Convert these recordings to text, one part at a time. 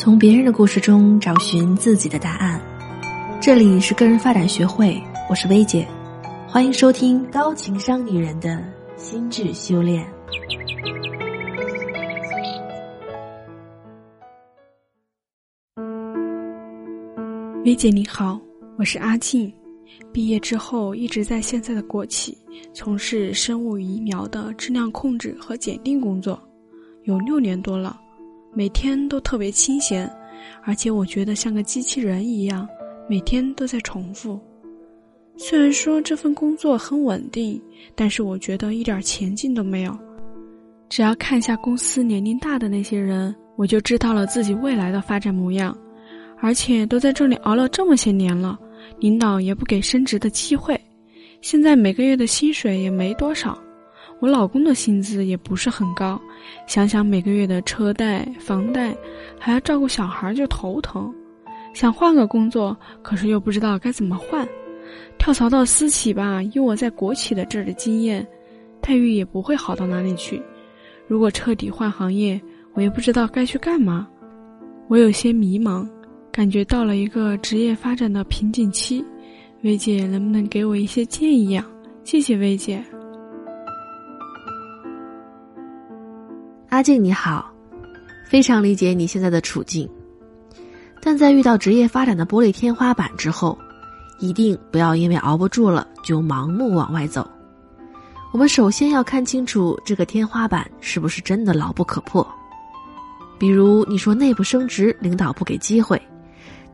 从别人的故事中找寻自己的答案。这里是个人发展学会，我是薇姐，欢迎收听高情商女人的心智修炼。薇姐你好，我是阿静，毕业之后一直在现在的国企从事生物疫苗的质量控制和检定工作，有六年多了。每天都特别清闲，而且我觉得像个机器人一样，每天都在重复。虽然说这份工作很稳定，但是我觉得一点前进都没有。只要看一下公司年龄大的那些人，我就知道了自己未来的发展模样。而且都在这里熬了这么些年了，领导也不给升职的机会，现在每个月的薪水也没多少。我老公的薪资也不是很高，想想每个月的车贷、房贷，还要照顾小孩，就头疼。想换个工作，可是又不知道该怎么换。跳槽到私企吧，以我在国企的这儿的经验，待遇也不会好到哪里去。如果彻底换行业，我也不知道该去干嘛。我有些迷茫，感觉到了一个职业发展的瓶颈期。薇姐，能不能给我一些建议呀？谢谢薇姐。阿静你好，非常理解你现在的处境，但在遇到职业发展的玻璃天花板之后，一定不要因为熬不住了就盲目往外走。我们首先要看清楚这个天花板是不是真的牢不可破。比如你说内部升职，领导不给机会，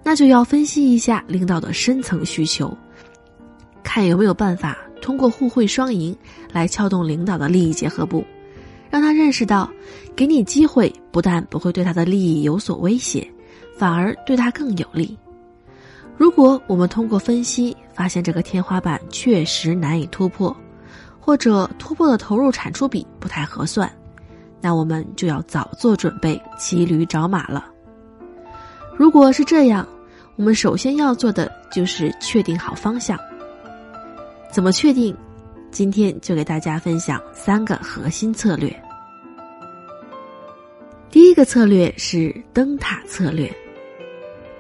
那就要分析一下领导的深层需求，看有没有办法通过互惠双赢来撬动领导的利益结合部。让他认识到，给你机会不但不会对他的利益有所威胁，反而对他更有利。如果我们通过分析发现这个天花板确实难以突破，或者突破的投入产出比不太合算，那我们就要早做准备，骑驴找马了。如果是这样，我们首先要做的就是确定好方向。怎么确定？今天就给大家分享三个核心策略。第一个策略是灯塔策略。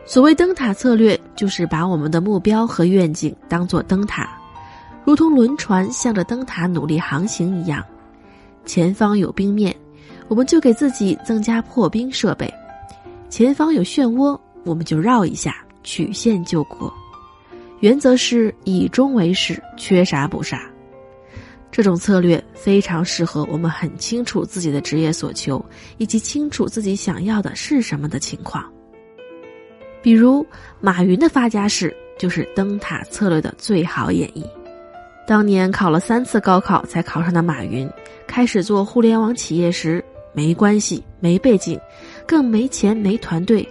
所谓灯塔策略，就是把我们的目标和愿景当做灯塔，如同轮船向着灯塔努力航行一样。前方有冰面，我们就给自己增加破冰设备；前方有漩涡，我们就绕一下，曲线救国。原则是以终为始，缺啥补啥。这种策略非常适合我们很清楚自己的职业所求，以及清楚自己想要的是什么的情况。比如马云的发家史就是灯塔策略的最好演绎。当年考了三次高考才考上的马云，开始做互联网企业时，没关系、没背景，更没钱、没团队，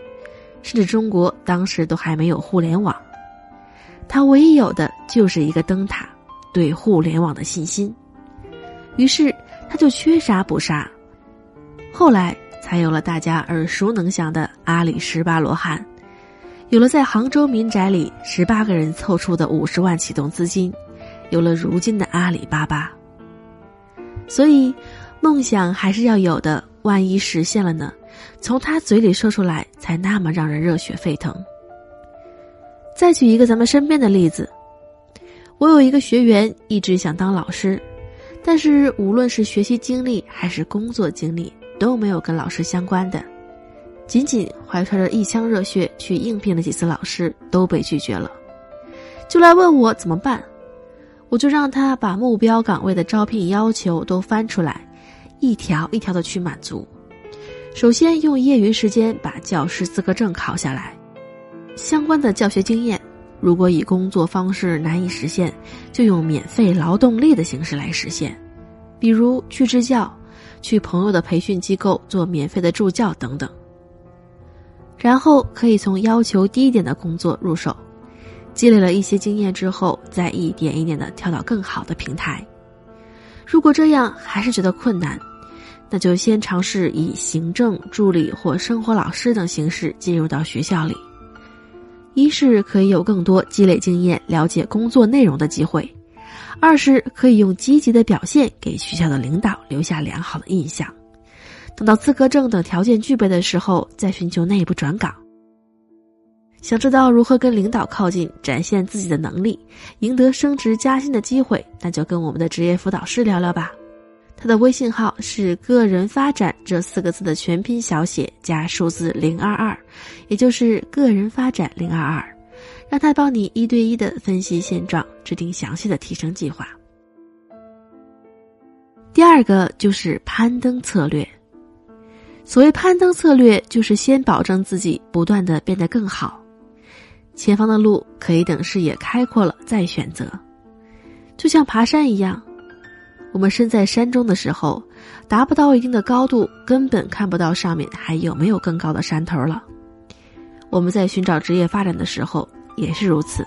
甚至中国当时都还没有互联网。他唯一有的就是一个灯塔。对互联网的信心，于是他就缺啥补啥，后来才有了大家耳熟能详的阿里十八罗汉，有了在杭州民宅里十八个人凑出的五十万启动资金，有了如今的阿里巴巴。所以，梦想还是要有的，万一实现了呢？从他嘴里说出来，才那么让人热血沸腾。再举一个咱们身边的例子。我有一个学员一直想当老师，但是无论是学习经历还是工作经历都没有跟老师相关的，仅仅怀揣着一腔热血去应聘了几次老师都被拒绝了，就来问我怎么办，我就让他把目标岗位的招聘要求都翻出来，一条一条的去满足。首先用业余时间把教师资格证考下来，相关的教学经验。如果以工作方式难以实现，就用免费劳动力的形式来实现，比如去支教，去朋友的培训机构做免费的助教等等。然后可以从要求低一点的工作入手，积累了一些经验之后，再一点一点的跳到更好的平台。如果这样还是觉得困难，那就先尝试以行政助理或生活老师等形式进入到学校里。一是可以有更多积累经验、了解工作内容的机会；二是可以用积极的表现给学校的领导留下良好的印象。等到资格证等条件具备的时候，再寻求内部转岗。想知道如何跟领导靠近，展现自己的能力，赢得升职加薪的机会，那就跟我们的职业辅导师聊聊吧。他的微信号是“个人发展”这四个字的全拼小写加数字零二二，也就是“个人发展零二二”，让他帮你一对一的分析现状，制定详细的提升计划。第二个就是攀登策略。所谓攀登策略，就是先保证自己不断的变得更好。前方的路可以等视野开阔了再选择，就像爬山一样，我们身在山中的时候，达不到一定的高度，根本看不到上面还有没有更高的山头了。我们在寻找职业发展的时候也是如此。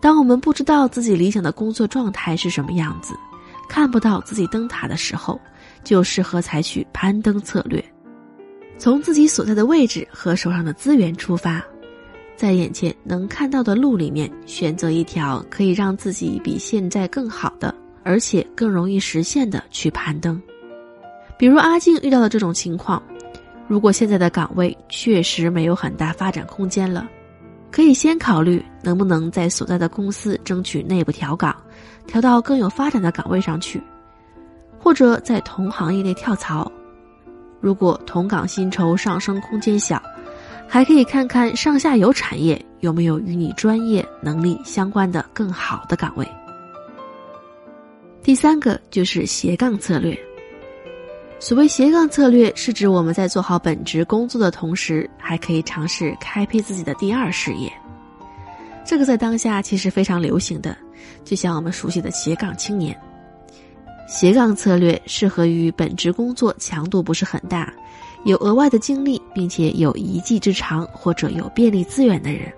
当我们不知道自己理想的工作状态是什么样子，看不到自己灯塔的时候，就适合采取攀登策略，从自己所在的位置和手上的资源出发。在眼前能看到的路里面，选择一条可以让自己比现在更好的，而且更容易实现的去攀登。比如阿静遇到的这种情况，如果现在的岗位确实没有很大发展空间了，可以先考虑能不能在所在的公司争取内部调岗，调到更有发展的岗位上去，或者在同行业内跳槽。如果同岗薪酬上升空间小。还可以看看上下游产业有没有与你专业能力相关的更好的岗位。第三个就是斜杠策略。所谓斜杠策略，是指我们在做好本职工作的同时，还可以尝试开辟自己的第二事业。这个在当下其实非常流行的，就像我们熟悉的斜杠青年。斜杠策略适合于本职工作强度不是很大。有额外的精力，并且有一技之长或者有便利资源的人，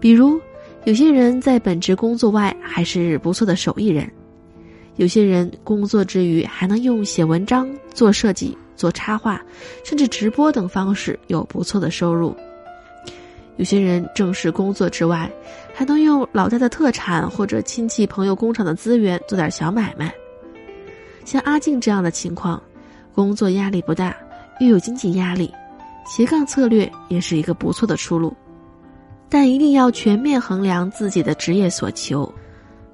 比如有些人在本职工作外还是不错的手艺人，有些人工作之余还能用写文章、做设计、做插画，甚至直播等方式有不错的收入。有些人正式工作之外，还能用老家的特产或者亲戚朋友工厂的资源做点小买卖。像阿静这样的情况，工作压力不大。又有经济压力，斜杠策略也是一个不错的出路，但一定要全面衡量自己的职业所求，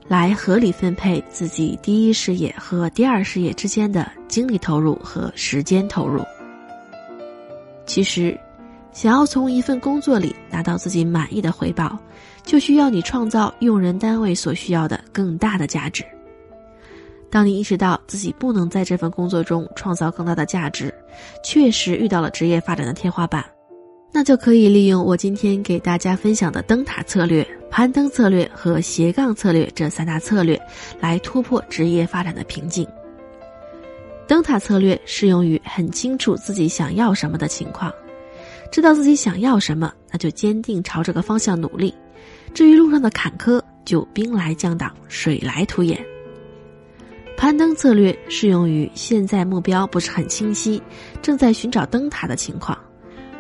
来合理分配自己第一事业和第二事业之间的精力投入和时间投入。其实，想要从一份工作里拿到自己满意的回报，就需要你创造用人单位所需要的更大的价值。当你意识到自己不能在这份工作中创造更大的价值，确实遇到了职业发展的天花板，那就可以利用我今天给大家分享的灯塔策略、攀登策略和斜杠策略这三大策略，来突破职业发展的瓶颈。灯塔策略适用于很清楚自己想要什么的情况，知道自己想要什么，那就坚定朝这个方向努力。至于路上的坎坷，就兵来将挡，水来土掩。攀登策略适用于现在目标不是很清晰，正在寻找灯塔的情况，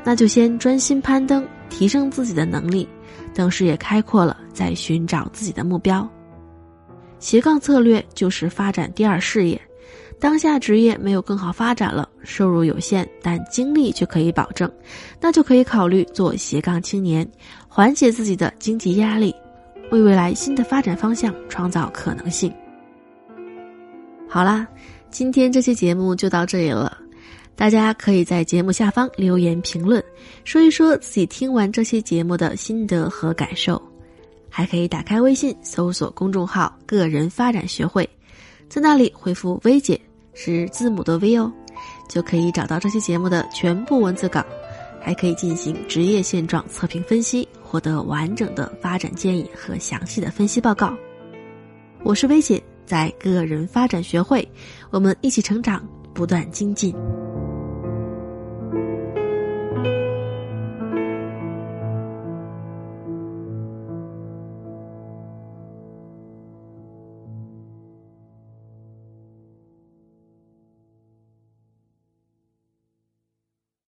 那就先专心攀登，提升自己的能力，等视野开阔了再寻找自己的目标。斜杠策略就是发展第二事业，当下职业没有更好发展了，收入有限，但精力却可以保证，那就可以考虑做斜杠青年，缓解自己的经济压力，为未来新的发展方向创造可能性。好啦，今天这期节目就到这里了。大家可以在节目下方留言评论，说一说自己听完这期节目的心得和感受。还可以打开微信搜索公众号“个人发展学会”，在那里回复“薇姐”是字母的 V 哦，就可以找到这期节目的全部文字稿，还可以进行职业现状测评分析，获得完整的发展建议和详细的分析报告。我是薇姐。在个人发展学会，我们一起成长，不断精进。